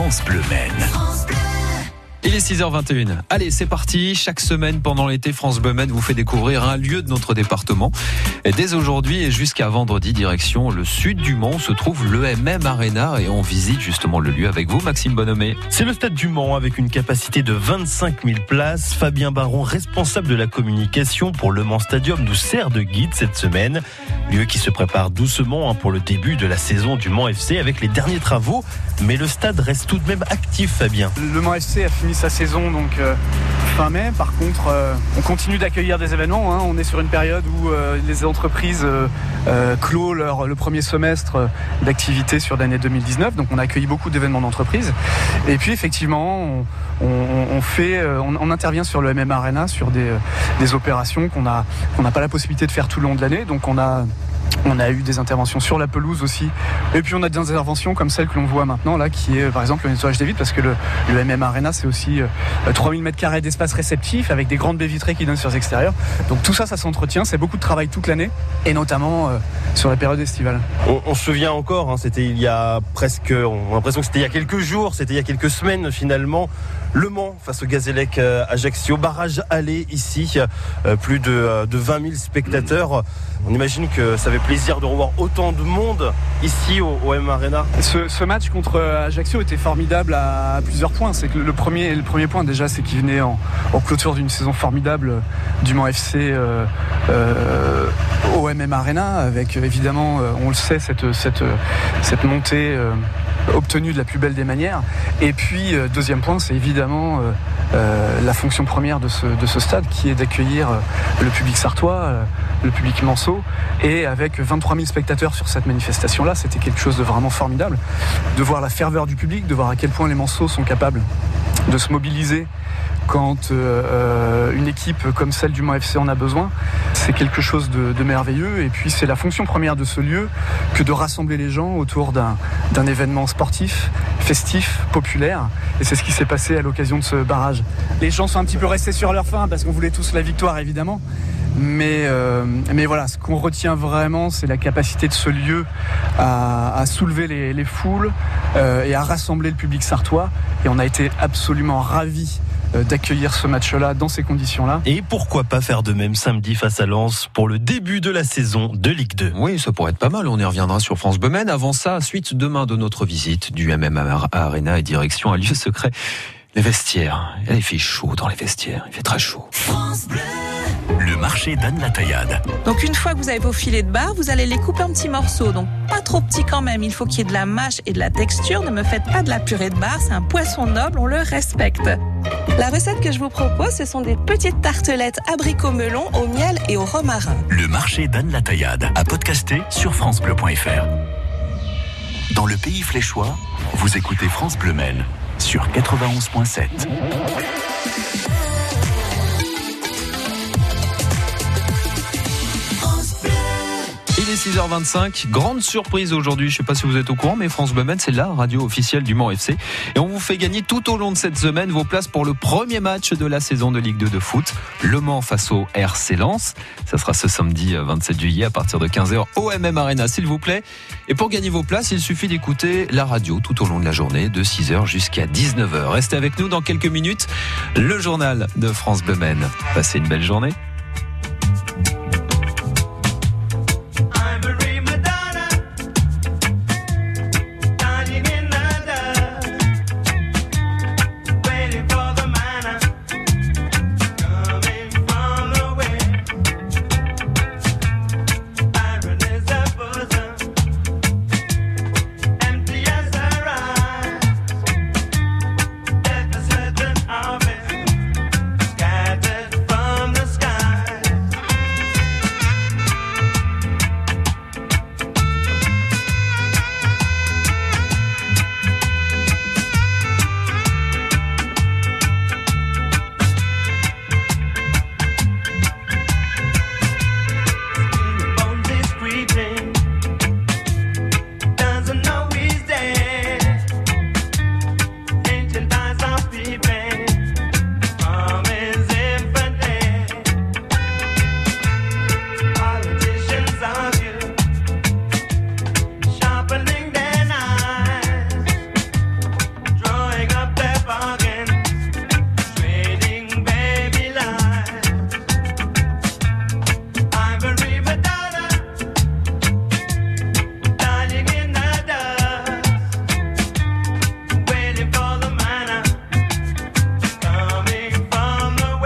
France Bleu. Il est 6h21. Allez, c'est parti. Chaque semaine pendant l'été, France Bleu Maine vous fait découvrir un lieu de notre département. Et dès aujourd'hui et jusqu'à vendredi, direction le sud du Mans, se trouve l'EMM Arena et on visite justement le lieu avec vous, Maxime Bonhomé. C'est le stade du Mans avec une capacité de 25 000 places. Fabien Baron, responsable de la communication pour le Mans Stadium, nous sert de guide cette semaine. Lieu qui se prépare doucement hein, pour le début de la saison du Mans FC avec les derniers travaux. Mais le stade reste tout de même actif, Fabien. Le Mans FC a fini sa saison donc euh, fin mai. Par contre, euh, on continue d'accueillir des événements. Hein. On est sur une période où euh, les entreprises clôt leur, le premier semestre d'activité sur l'année 2019. Donc on a accueilli beaucoup d'événements d'entreprise. Et puis effectivement, on, fait, on, intervient sur le MM Arena sur des, opérations qu'on n'a qu'on n'a pas la possibilité de faire tout le long de l'année. Donc on a on a eu des interventions sur la pelouse aussi. Et puis on a des interventions comme celle que l'on voit maintenant, là, qui est par exemple le nettoyage des vitres, parce que le, MM Arena, c'est aussi 3000 euh, m2 d'espace réceptif avec des grandes baies vitrées qui donnent sur les extérieurs. Donc tout ça, ça s'entretient. C'est beaucoup de travail toute l'année, et notamment euh, sur la période estivale. On, se souvient encore, hein, c'était il y a presque, on a l'impression que c'était il y a quelques jours, c'était il y a quelques semaines finalement. Le Mans face au Gazélec euh, Ajaccio, barrage aller ici, plus de, de 20 000 spectateurs. On imagine que ça fait plaisir de revoir autant de monde ici au, M Arena. Ce, match contre Ajaccio était formidable à, plusieurs points. C'est que le premier, le premier point déjà, c'est qu'il venait en, clôture d'une saison formidable du Mans FC euh, euh, au MM Arena, avec évidemment, euh, on le sait, cette, cette, cette montée obtenue de la plus belle des manières. Et puis, deuxième point, c'est évidemment la fonction première de ce, de ce stade, qui est d'accueillir le public sartois, le public manceau, et avec 23 000 spectateurs sur cette manifestation-là, c'était quelque chose de vraiment formidable. De voir la ferveur du public, de voir à quel point les manceaux sont capables de se mobiliser quand euh, euh, une équipe comme celle du Mans FC en a besoin. C'est quelque chose de, merveilleux et puis c'est la fonction première de ce lieu que de rassembler les gens autour d'un événement sportif, festif, populaire. Et c'est ce qui s'est passé à l'occasion de ce barrage. Les gens sont un petit peu restés sur leur faim parce qu'on voulait tous la victoire évidemment. Mais, euh, mais voilà, ce qu'on retient vraiment, c'est la capacité de ce lieu à, soulever les, foules et à rassembler le public sartois. Et on a été absolument ravis d'accueillir ce match-là dans ces conditions-là. Et pourquoi pas faire de même samedi face à Lens pour le début de la saison de Ligue 2 Oui, ça pourrait être pas mal. On y reviendra sur France Bemen. Avant ça, suite demain de notre visite du MM Arena et direction un lieu secret. Les vestiaires. Il fait chaud dans les vestiaires. Il fait très chaud. France Bleu. Le marché d'Anne la Taillade. Donc une fois que vous avez vos filets de bar, vous allez les couper en petits morceaux. Donc pas trop petits quand même. Il faut qu'il y ait de la mâche et de la texture. Ne me faites pas de la purée de bar. C'est un poisson noble. On le respecte. La recette que je vous propose, ce sont des petites tartelettes abricot melon au miel et au romarin. Le marché d'Anne la Taillade à podcaster sur francebleu.fr. Dans le pays fléchois, vous écoutez France Bleu Maine sur 91.7. 6h25, grande surprise aujourd'hui, je ne sais pas si vous êtes au courant, mais France Bleu c'est la radio officielle du Mans FC. Et on vous fait gagner tout au long de cette semaine vos places pour le premier match de la saison de Ligue 2 de foot, Le Mans face au RC Lens. Ça sera ce samedi 27 euh, juillet à partir de 15h au MM Arena, s'il vous plaît. Et pour gagner vos places, il suffit d'écouter la radio tout au long de la journée, de 6h jusqu'à 19h. Restez avec nous dans quelques minutes, le journal de France Bleu Passez une belle journée.